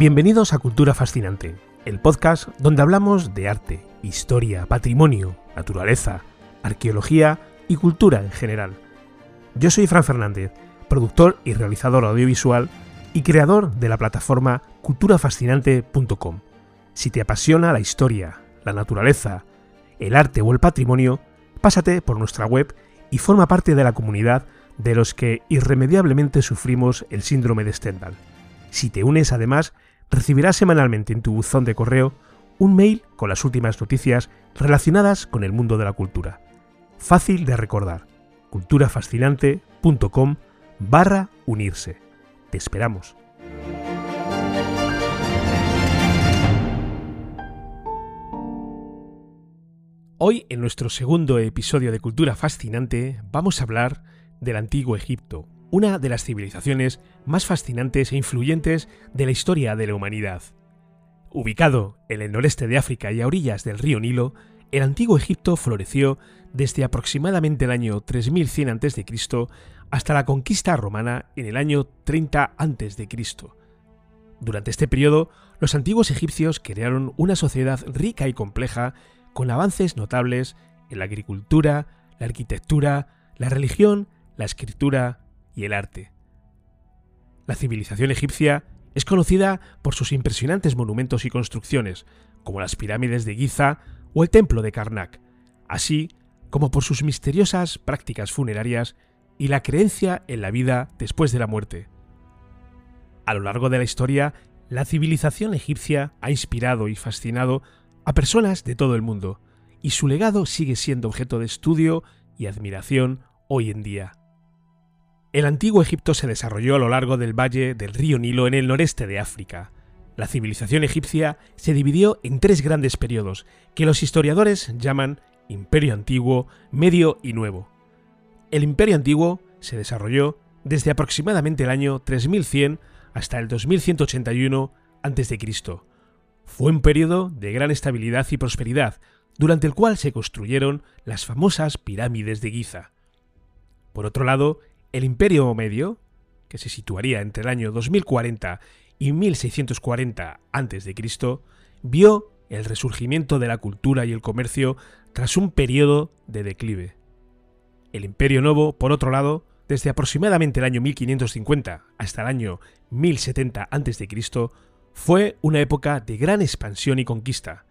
Bienvenidos a Cultura Fascinante, el podcast donde hablamos de arte, historia, patrimonio, naturaleza, arqueología y cultura en general. Yo soy Fran Fernández, productor y realizador audiovisual y creador de la plataforma culturafascinante.com. Si te apasiona la historia, la naturaleza, el arte o el patrimonio, pásate por nuestra web y forma parte de la comunidad de los que irremediablemente sufrimos el síndrome de Stendhal. Si te unes además, recibirás semanalmente en tu buzón de correo un mail con las últimas noticias relacionadas con el mundo de la cultura. Fácil de recordar. culturafascinante.com barra unirse. Te esperamos. Hoy, en nuestro segundo episodio de Cultura Fascinante, vamos a hablar del Antiguo Egipto, una de las civilizaciones más fascinantes e influyentes de la historia de la humanidad. Ubicado en el noreste de África y a orillas del río Nilo, el Antiguo Egipto floreció desde aproximadamente el año 3100 a.C. hasta la conquista romana en el año 30 a.C. Durante este periodo, los antiguos egipcios crearon una sociedad rica y compleja con avances notables en la agricultura, la arquitectura, la religión, la escritura y el arte. La civilización egipcia es conocida por sus impresionantes monumentos y construcciones, como las pirámides de Giza o el templo de Karnak, así como por sus misteriosas prácticas funerarias y la creencia en la vida después de la muerte. A lo largo de la historia, la civilización egipcia ha inspirado y fascinado a personas de todo el mundo, y su legado sigue siendo objeto de estudio y admiración hoy en día. El antiguo Egipto se desarrolló a lo largo del valle del río Nilo en el noreste de África. La civilización egipcia se dividió en tres grandes periodos, que los historiadores llaman Imperio Antiguo, Medio y Nuevo. El Imperio Antiguo se desarrolló desde aproximadamente el año 3100 hasta el 2181 a.C. Fue un periodo de gran estabilidad y prosperidad, durante el cual se construyeron las famosas pirámides de Giza. Por otro lado, el Imperio Medio, que se situaría entre el año 2040 y 1640 a.C., vio el resurgimiento de la cultura y el comercio tras un periodo de declive. El Imperio Nuevo, por otro lado, desde aproximadamente el año 1550 hasta el año 1070 a.C., fue una época de gran expansión y conquista,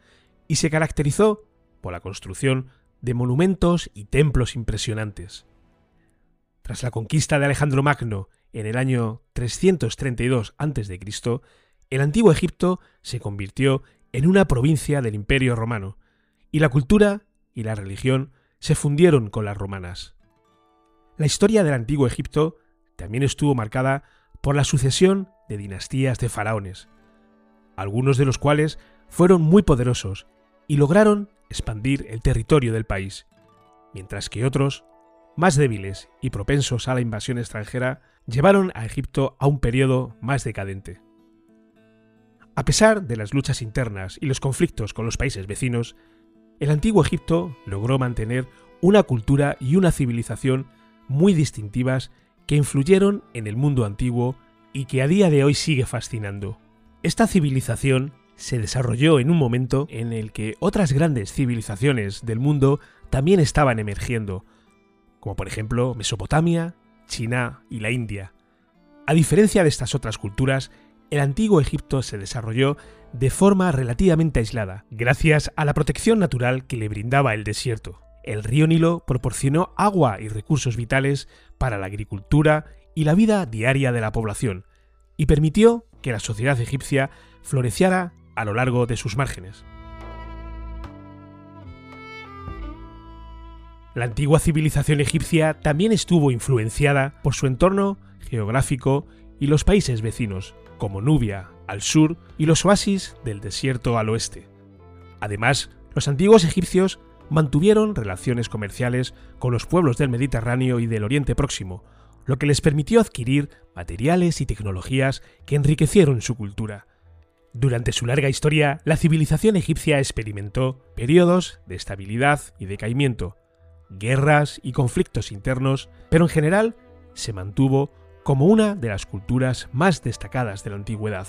y se caracterizó por la construcción de monumentos y templos impresionantes. Tras la conquista de Alejandro Magno en el año 332 a.C., el antiguo Egipto se convirtió en una provincia del Imperio romano, y la cultura y la religión se fundieron con las romanas. La historia del antiguo Egipto también estuvo marcada por la sucesión de dinastías de faraones, algunos de los cuales fueron muy poderosos y lograron expandir el territorio del país, mientras que otros más débiles y propensos a la invasión extranjera, llevaron a Egipto a un periodo más decadente. A pesar de las luchas internas y los conflictos con los países vecinos, el antiguo Egipto logró mantener una cultura y una civilización muy distintivas que influyeron en el mundo antiguo y que a día de hoy sigue fascinando. Esta civilización se desarrolló en un momento en el que otras grandes civilizaciones del mundo también estaban emergiendo, como por ejemplo Mesopotamia, China y la India. A diferencia de estas otras culturas, el antiguo Egipto se desarrolló de forma relativamente aislada, gracias a la protección natural que le brindaba el desierto. El río Nilo proporcionó agua y recursos vitales para la agricultura y la vida diaria de la población, y permitió que la sociedad egipcia floreciera a lo largo de sus márgenes. La antigua civilización egipcia también estuvo influenciada por su entorno geográfico y los países vecinos, como Nubia al sur y los oasis del desierto al oeste. Además, los antiguos egipcios mantuvieron relaciones comerciales con los pueblos del Mediterráneo y del Oriente Próximo, lo que les permitió adquirir materiales y tecnologías que enriquecieron su cultura. Durante su larga historia, la civilización egipcia experimentó periodos de estabilidad y decaimiento, guerras y conflictos internos, pero en general se mantuvo como una de las culturas más destacadas de la antigüedad.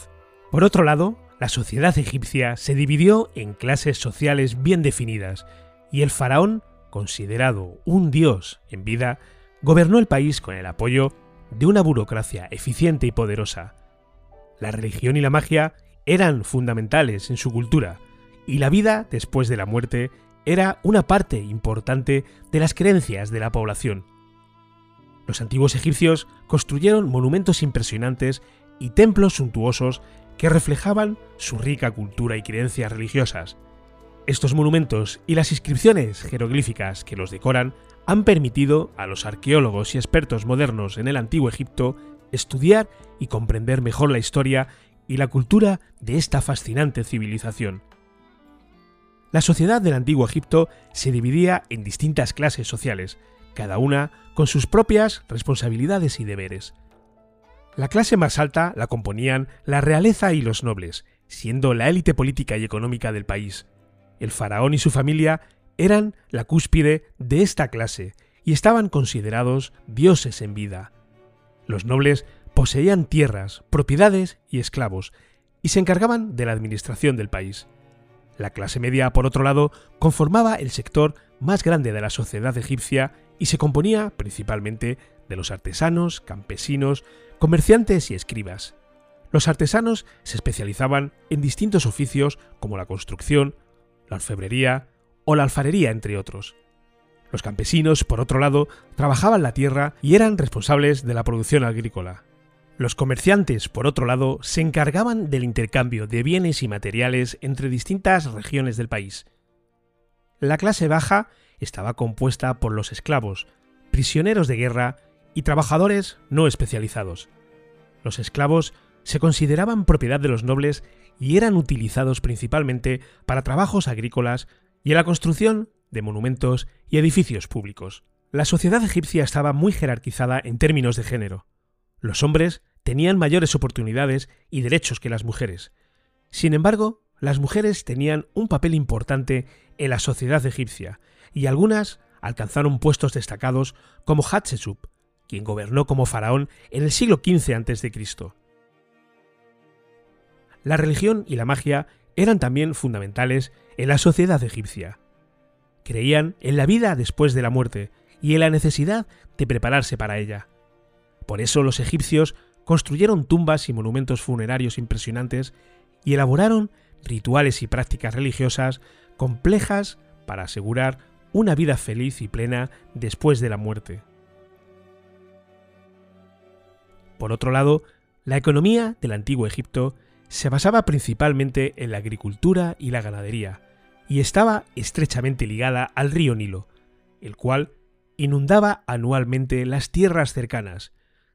Por otro lado, la sociedad egipcia se dividió en clases sociales bien definidas, y el faraón, considerado un dios en vida, gobernó el país con el apoyo de una burocracia eficiente y poderosa. La religión y la magia eran fundamentales en su cultura, y la vida después de la muerte era una parte importante de las creencias de la población. Los antiguos egipcios construyeron monumentos impresionantes y templos suntuosos que reflejaban su rica cultura y creencias religiosas. Estos monumentos y las inscripciones jeroglíficas que los decoran han permitido a los arqueólogos y expertos modernos en el antiguo Egipto estudiar y comprender mejor la historia y la cultura de esta fascinante civilización. La sociedad del antiguo Egipto se dividía en distintas clases sociales, cada una con sus propias responsabilidades y deberes. La clase más alta la componían la realeza y los nobles, siendo la élite política y económica del país. El faraón y su familia eran la cúspide de esta clase y estaban considerados dioses en vida. Los nobles poseían tierras, propiedades y esclavos, y se encargaban de la administración del país. La clase media, por otro lado, conformaba el sector más grande de la sociedad egipcia y se componía principalmente de los artesanos, campesinos, comerciantes y escribas. Los artesanos se especializaban en distintos oficios como la construcción, la orfebrería o la alfarería, entre otros. Los campesinos, por otro lado, trabajaban la tierra y eran responsables de la producción agrícola. Los comerciantes, por otro lado, se encargaban del intercambio de bienes y materiales entre distintas regiones del país. La clase baja estaba compuesta por los esclavos, prisioneros de guerra y trabajadores no especializados. Los esclavos se consideraban propiedad de los nobles y eran utilizados principalmente para trabajos agrícolas y en la construcción de monumentos y edificios públicos. La sociedad egipcia estaba muy jerarquizada en términos de género. Los hombres tenían mayores oportunidades y derechos que las mujeres. Sin embargo, las mujeres tenían un papel importante en la sociedad egipcia, y algunas alcanzaron puestos destacados como Hatshepsut, quien gobernó como faraón en el siglo XV a.C. La religión y la magia eran también fundamentales en la sociedad egipcia. Creían en la vida después de la muerte y en la necesidad de prepararse para ella. Por eso los egipcios construyeron tumbas y monumentos funerarios impresionantes y elaboraron rituales y prácticas religiosas complejas para asegurar una vida feliz y plena después de la muerte. Por otro lado, la economía del antiguo Egipto se basaba principalmente en la agricultura y la ganadería, y estaba estrechamente ligada al río Nilo, el cual inundaba anualmente las tierras cercanas,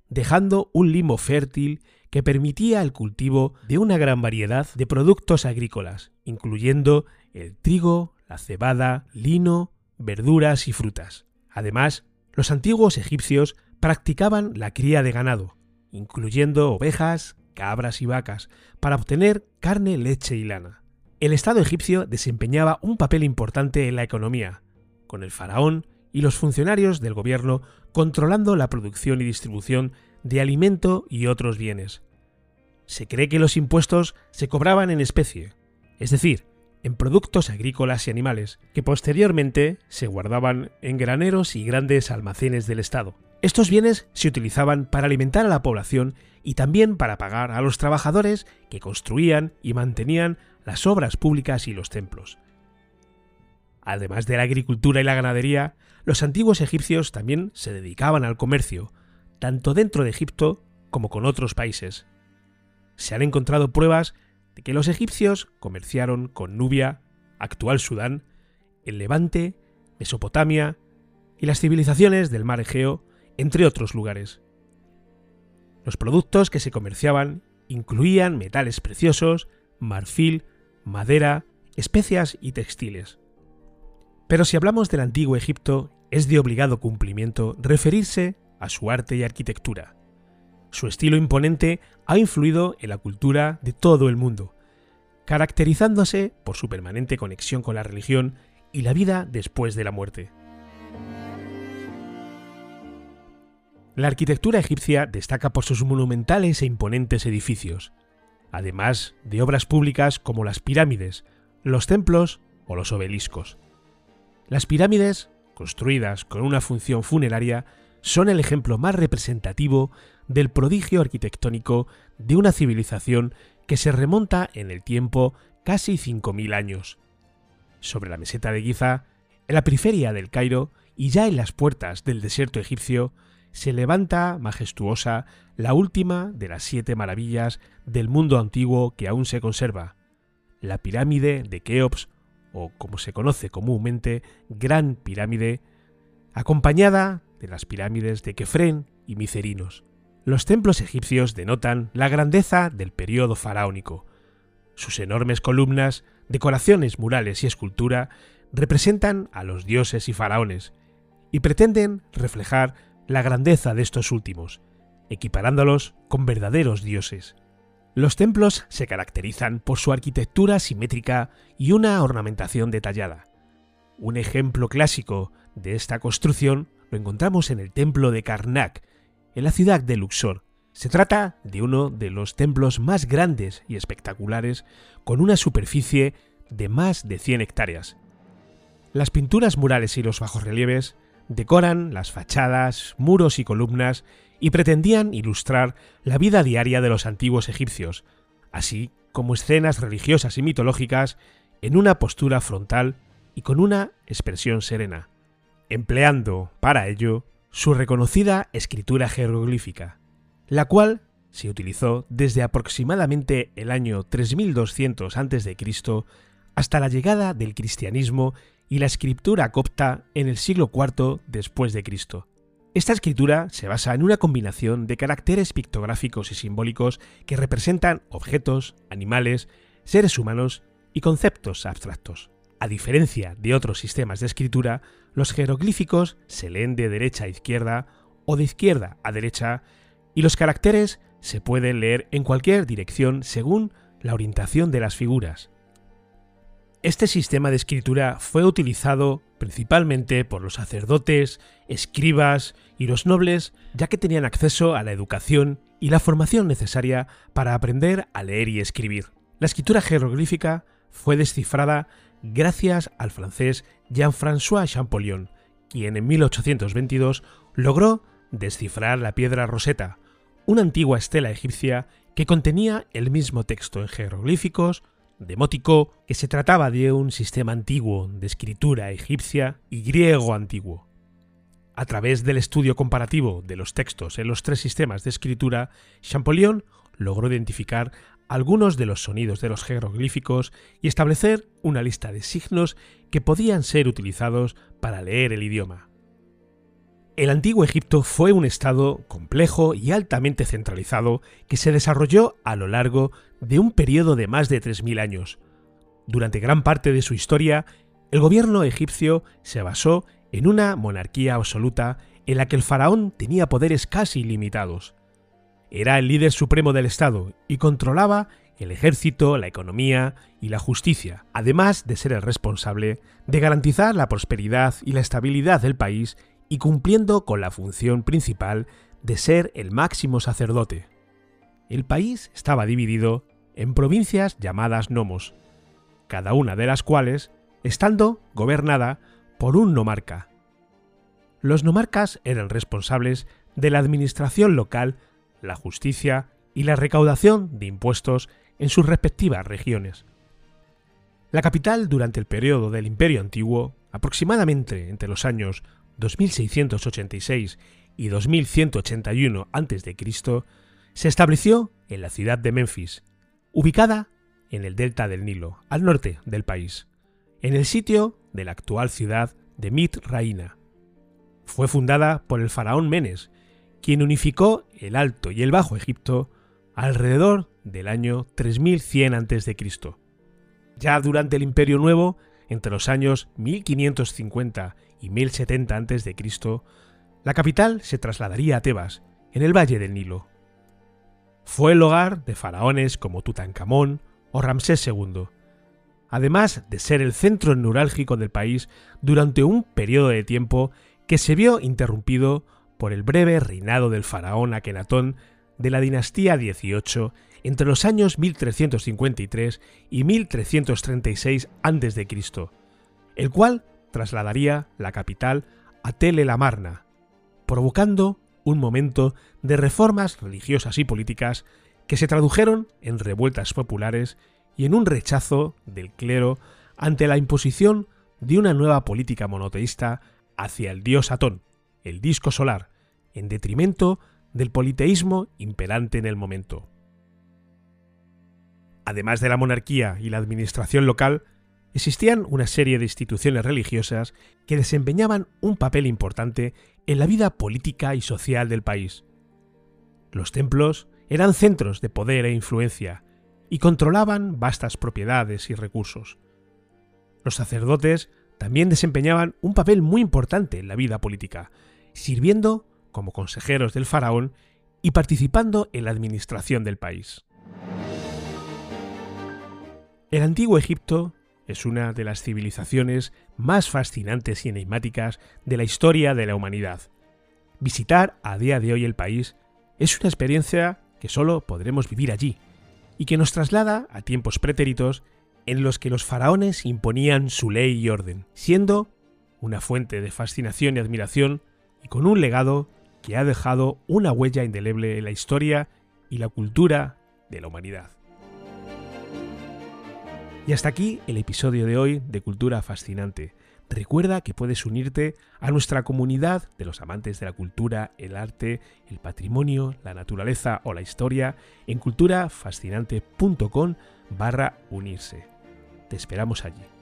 dejando un limo fértil que permitía el cultivo de una gran variedad de productos agrícolas, incluyendo el trigo, la cebada, lino, verduras y frutas. Además, los antiguos egipcios practicaban la cría de ganado, incluyendo ovejas, cabras y vacas, para obtener carne, leche y lana. El Estado egipcio desempeñaba un papel importante en la economía, con el faraón y los funcionarios del gobierno controlando la producción y distribución de alimento y otros bienes. Se cree que los impuestos se cobraban en especie, es decir, en productos agrícolas y animales, que posteriormente se guardaban en graneros y grandes almacenes del Estado. Estos bienes se utilizaban para alimentar a la población y también para pagar a los trabajadores que construían y mantenían las obras públicas y los templos. Además de la agricultura y la ganadería, los antiguos egipcios también se dedicaban al comercio, tanto dentro de Egipto como con otros países. Se han encontrado pruebas de que los egipcios comerciaron con Nubia, actual Sudán, el Levante, Mesopotamia y las civilizaciones del mar Egeo, entre otros lugares. Los productos que se comerciaban incluían metales preciosos, marfil, madera, especias y textiles. Pero si hablamos del antiguo Egipto, es de obligado cumplimiento referirse a su arte y arquitectura. Su estilo imponente ha influido en la cultura de todo el mundo, caracterizándose por su permanente conexión con la religión y la vida después de la muerte. La arquitectura egipcia destaca por sus monumentales e imponentes edificios. además de obras públicas como las pirámides, los templos o los obeliscos. Las pirámides, construidas con una función funeraria, son el ejemplo más representativo del prodigio arquitectónico de una civilización que se remonta en el tiempo casi 5.000 años. Sobre la meseta de Giza, en la periferia del Cairo y ya en las puertas del desierto egipcio, se levanta majestuosa la última de las siete maravillas del mundo antiguo que aún se conserva, la pirámide de Keops, o como se conoce comúnmente, Gran Pirámide, acompañada de las pirámides de Kefren y Micerinos. Los templos egipcios denotan la grandeza del periodo faraónico. Sus enormes columnas, decoraciones murales y escultura representan a los dioses y faraones, y pretenden reflejar la grandeza de estos últimos, equiparándolos con verdaderos dioses. Los templos se caracterizan por su arquitectura simétrica y una ornamentación detallada. Un ejemplo clásico de esta construcción lo encontramos en el templo de Karnak, en la ciudad de Luxor. Se trata de uno de los templos más grandes y espectaculares, con una superficie de más de 100 hectáreas. Las pinturas murales y los bajorrelieves decoran las fachadas, muros y columnas y pretendían ilustrar la vida diaria de los antiguos egipcios, así como escenas religiosas y mitológicas en una postura frontal y con una expresión serena, empleando para ello su reconocida escritura jeroglífica, la cual se utilizó desde aproximadamente el año 3200 a.C. hasta la llegada del cristianismo y la escritura copta en el siglo IV después de Cristo. Esta escritura se basa en una combinación de caracteres pictográficos y simbólicos que representan objetos, animales, seres humanos y conceptos abstractos. A diferencia de otros sistemas de escritura, los jeroglíficos se leen de derecha a izquierda o de izquierda a derecha y los caracteres se pueden leer en cualquier dirección según la orientación de las figuras. Este sistema de escritura fue utilizado principalmente por los sacerdotes, escribas y los nobles, ya que tenían acceso a la educación y la formación necesaria para aprender a leer y escribir. La escritura jeroglífica fue descifrada gracias al francés Jean-François Champollion, quien en 1822 logró descifrar la piedra Rosetta, una antigua estela egipcia que contenía el mismo texto en jeroglíficos, demótico que se trataba de un sistema antiguo de escritura egipcia y griego antiguo. A través del estudio comparativo de los textos en los tres sistemas de escritura, Champollion logró identificar algunos de los sonidos de los jeroglíficos y establecer una lista de signos que podían ser utilizados para leer el idioma. El antiguo Egipto fue un estado complejo y altamente centralizado que se desarrolló a lo largo de un periodo de más de 3.000 años. Durante gran parte de su historia, el gobierno egipcio se basó en una monarquía absoluta en la que el faraón tenía poderes casi ilimitados. Era el líder supremo del Estado y controlaba el ejército, la economía y la justicia, además de ser el responsable de garantizar la prosperidad y la estabilidad del país y cumpliendo con la función principal de ser el máximo sacerdote. El país estaba dividido en provincias llamadas nomos, cada una de las cuales estando gobernada por un nomarca. Los nomarcas eran responsables de la administración local, la justicia y la recaudación de impuestos en sus respectivas regiones. La capital durante el periodo del Imperio Antiguo, aproximadamente entre los años 2686 y 2181 a.C., se estableció en la ciudad de Memphis, ubicada en el delta del Nilo, al norte del país, en el sitio de la actual ciudad de Mit Raina. Fue fundada por el faraón Menes, quien unificó el Alto y el Bajo Egipto alrededor del año 3100 a.C. Ya durante el Imperio Nuevo, entre los años 1550 y 1070 a.C., la capital se trasladaría a Tebas, en el Valle del Nilo. Fue el hogar de faraones como Tutankamón o Ramsés II, además de ser el centro neurálgico del país durante un periodo de tiempo que se vio interrumpido por el breve reinado del faraón Akenatón de la dinastía XVIII entre los años 1353 y 1336 a.C., el cual trasladaría la capital a Tele la Marna, provocando un momento de reformas religiosas y políticas que se tradujeron en revueltas populares y en un rechazo del clero ante la imposición de una nueva política monoteísta hacia el dios Atón, el disco solar, en detrimento del politeísmo imperante en el momento. Además de la monarquía y la administración local, existían una serie de instituciones religiosas que desempeñaban un papel importante en la vida política y social del país. Los templos eran centros de poder e influencia y controlaban vastas propiedades y recursos. Los sacerdotes también desempeñaban un papel muy importante en la vida política, sirviendo como consejeros del faraón y participando en la administración del país. El antiguo Egipto es una de las civilizaciones más fascinantes y enigmáticas de la historia de la humanidad. Visitar a día de hoy el país es una experiencia que solo podremos vivir allí, y que nos traslada a tiempos pretéritos en los que los faraones imponían su ley y orden, siendo una fuente de fascinación y admiración y con un legado que ha dejado una huella indeleble en la historia y la cultura de la humanidad. Y hasta aquí el episodio de hoy de Cultura Fascinante. Recuerda que puedes unirte a nuestra comunidad de los amantes de la cultura, el arte, el patrimonio, la naturaleza o la historia en culturafascinante.com barra unirse. Te esperamos allí.